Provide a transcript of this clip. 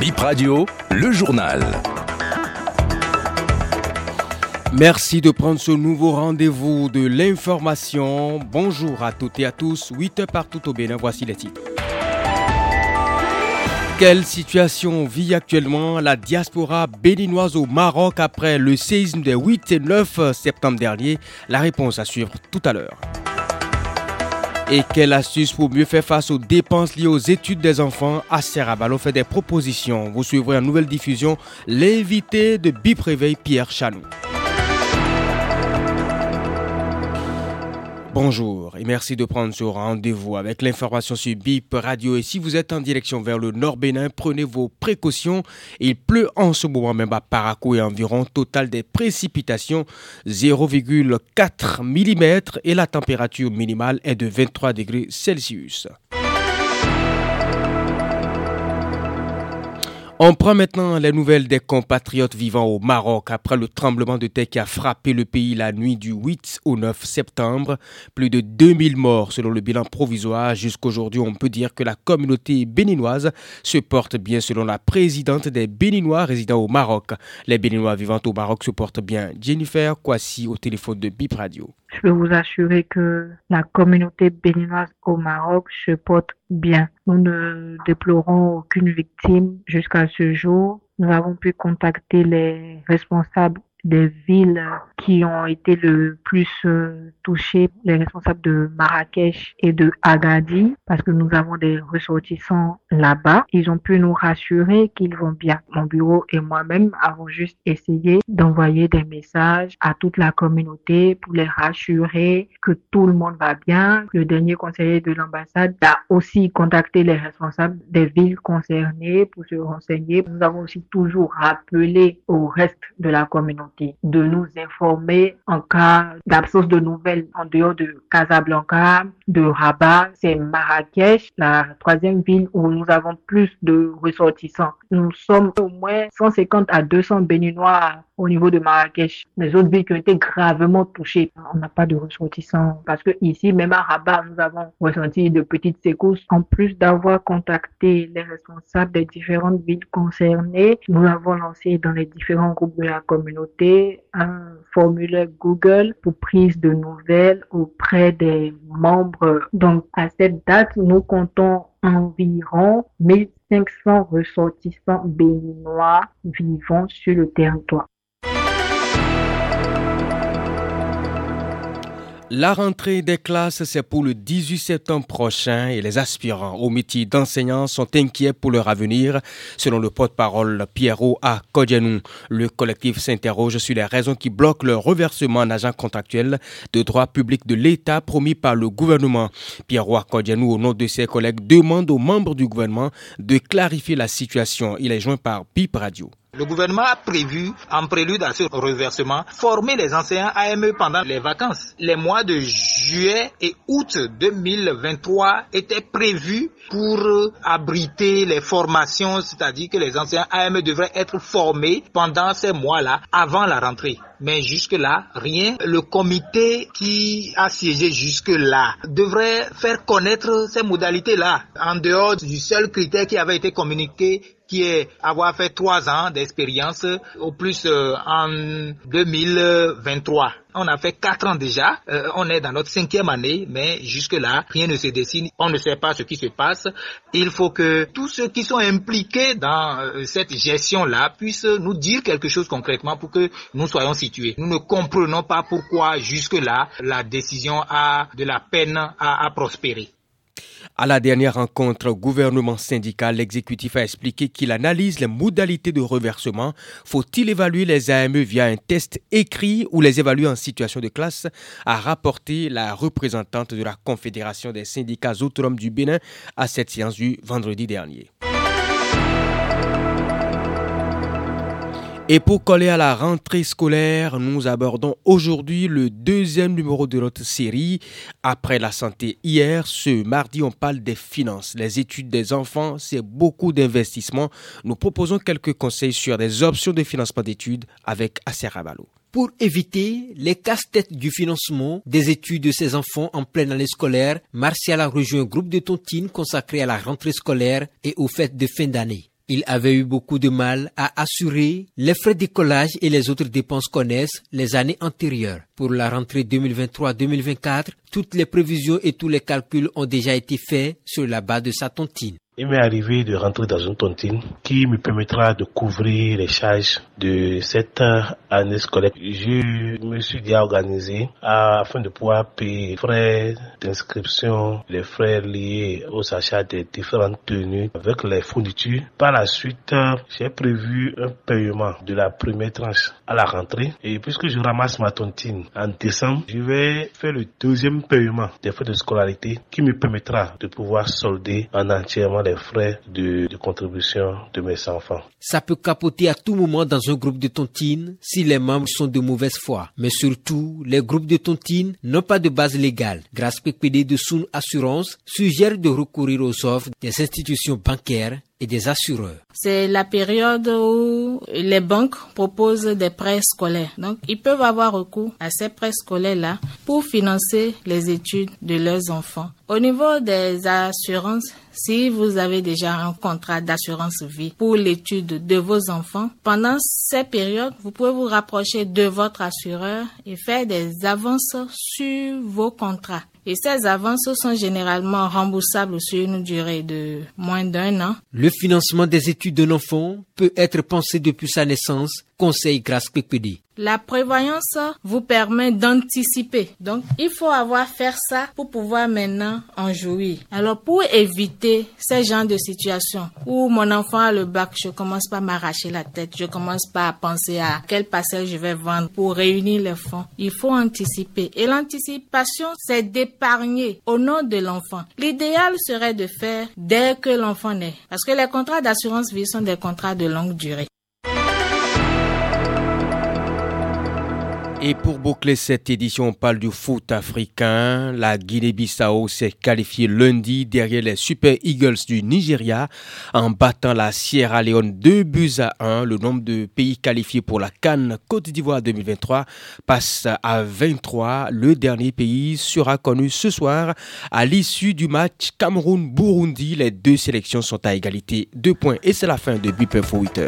Bip Radio, le journal. Merci de prendre ce nouveau rendez-vous de l'information. Bonjour à toutes et à tous. 8 heures partout au Bénin, voici les titres. Quelle situation vit actuellement la diaspora béninoise au Maroc après le séisme des 8 et 9 septembre dernier? La réponse à suivre tout à l'heure. Et quelle astuce pour mieux faire face aux dépenses liées aux études des enfants? À Serrabalo fait des propositions. Vous suivrez en nouvelle diffusion l'invité de Bip Réveil, Pierre Chanou. Bonjour et merci de prendre ce rendez-vous avec l'information sur BIP Radio. Et si vous êtes en direction vers le Nord Bénin, prenez vos précautions. Il pleut en ce moment même à Parakou et environ total des précipitations 0,4 mm et la température minimale est de 23 degrés Celsius. On prend maintenant les nouvelles des compatriotes vivant au Maroc après le tremblement de terre qui a frappé le pays la nuit du 8 au 9 septembre. Plus de 2000 morts selon le bilan provisoire. Jusqu'aujourd'hui, on peut dire que la communauté béninoise se porte bien selon la présidente des Béninois résidant au Maroc. Les Béninois vivant au Maroc se portent bien. Jennifer Kwasi au téléphone de Bip Radio. Je peux vous assurer que la communauté béninoise au Maroc se porte bien. Nous ne déplorons aucune victime jusqu'à ce jour. Nous avons pu contacter les responsables des villes qui ont été le plus euh, touchées, les responsables de Marrakech et de Agadir, parce que nous avons des ressortissants là-bas. Ils ont pu nous rassurer qu'ils vont bien. Mon bureau et moi-même avons juste essayé d'envoyer des messages à toute la communauté pour les rassurer que tout le monde va bien. Le dernier conseiller de l'ambassade a aussi contacté les responsables des villes concernées pour se renseigner. Nous avons aussi toujours rappelé au reste de la communauté de nous informer en cas d'absence de nouvelles en dehors de Casablanca, de Rabat, c'est Marrakech, la troisième ville où nous avons plus de ressortissants. Nous sommes au moins 150 à 200 Béninois au niveau de Marrakech. Les autres villes qui ont été gravement touchées, on n'a pas de ressortissants parce que ici, même à Rabat, nous avons ressenti de petites secousses. En plus d'avoir contacté les responsables des différentes villes concernées, nous avons lancé dans les différents groupes de la communauté un formulaire Google pour prise de nouvelles auprès des membres. Donc, à cette date, nous comptons environ 1500 ressortissants béninois vivant sur le territoire. La rentrée des classes, c'est pour le 18 septembre prochain et les aspirants au métier d'enseignant sont inquiets pour leur avenir, selon le porte-parole Pierrot à Kodjanou. Le collectif s'interroge sur les raisons qui bloquent le reversement en agent contractuel de droit public de l'État promis par le gouvernement. Pierrot à Kodjanou, au nom de ses collègues, demande aux membres du gouvernement de clarifier la situation. Il est joint par BIP Radio. Le gouvernement a prévu, en prélude à ce reversement, former les enseignants AME pendant les vacances. Les mois de juillet et août 2023 étaient prévus pour abriter les formations, c'est-à-dire que les enseignants AME devraient être formés pendant ces mois-là, avant la rentrée. Mais jusque-là, rien. Le comité qui a siégé jusque-là devrait faire connaître ces modalités-là, en dehors du seul critère qui avait été communiqué qui est avoir fait trois ans d'expérience au plus euh, en 2023. On a fait quatre ans déjà, euh, on est dans notre cinquième année, mais jusque-là, rien ne se dessine, on ne sait pas ce qui se passe. Il faut que tous ceux qui sont impliqués dans euh, cette gestion-là puissent nous dire quelque chose concrètement pour que nous soyons situés. Nous ne comprenons pas pourquoi jusque-là, la décision a de la peine à prospérer. À la dernière rencontre gouvernement syndical, l'exécutif a expliqué qu'il analyse les modalités de reversement. Faut-il évaluer les AME via un test écrit ou les évaluer en situation de classe? A rapporté la représentante de la Confédération des syndicats autonomes du Bénin à cette séance du vendredi dernier. Et pour coller à la rentrée scolaire, nous abordons aujourd'hui le deuxième numéro de notre série. Après la santé hier, ce mardi, on parle des finances. Les études des enfants, c'est beaucoup d'investissements. Nous proposons quelques conseils sur des options de financement d'études avec Aser Rabalo. Pour éviter les casse-têtes du financement des études de ces enfants en pleine année scolaire, Martial a rejoint un groupe de tontines consacré à la rentrée scolaire et aux fêtes de fin d'année. Il avait eu beaucoup de mal à assurer les frais d'écolage et les autres dépenses connaissent les années antérieures. Pour la rentrée 2023-2024, toutes les prévisions et tous les calculs ont déjà été faits sur la base de sa tontine. Il m'est arrivé de rentrer dans une tontine qui me permettra de couvrir les charges de cette année scolaire. Je me suis déjà organisé afin de pouvoir payer les frais d'inscription, les frais liés aux achats des différentes tenues avec les fournitures. Par la suite, j'ai prévu un paiement de la première tranche à la rentrée. Et puisque je ramasse ma tontine en décembre, je vais faire le deuxième paiement des frais de scolarité qui me permettra de pouvoir solder en entièrement frais de, contribution de mes enfants. Ça peut capoter à tout moment dans un groupe de tontines si les membres sont de mauvaise foi. Mais surtout, les groupes de tontines n'ont pas de base légale. Grâce PPD de Soun Assurance suggère de recourir aux offres des institutions bancaires et des assureurs. C'est la période où les banques proposent des prêts scolaires. Donc, ils peuvent avoir recours à ces prêts scolaires-là pour financer les études de leurs enfants. Au niveau des assurances, si vous avez déjà un contrat d'assurance vie pour l'étude de vos enfants, pendant ces périodes, vous pouvez vous rapprocher de votre assureur et faire des avances sur vos contrats. Et ces avances sont généralement remboursables sur une durée de moins d'un an. Le financement des études de l'enfant peut être pensé depuis sa naissance, conseil. La prévoyance vous permet d'anticiper. Donc, il faut avoir faire ça pour pouvoir maintenant en jouir. Alors, pour éviter ces genres de situations où mon enfant a le bac, je commence pas à m'arracher la tête, je commence pas à penser à quel parcelle je vais vendre pour réunir les fonds. Il faut anticiper. Et l'anticipation, c'est d'épargner au nom de l'enfant. L'idéal serait de faire dès que l'enfant naît. Parce que les contrats d'assurance vie sont des contrats de longue durée. Et pour boucler cette édition, on parle du foot africain. La Guinée-Bissau s'est qualifiée lundi derrière les Super Eagles du Nigeria en battant la Sierra Leone 2 buts à 1. Le nombre de pays qualifiés pour la Cannes Côte d'Ivoire 2023 passe à 23. Le dernier pays sera connu ce soir à l'issue du match Cameroun-Burundi. Les deux sélections sont à égalité. Deux points et c'est la fin de Bip Info 8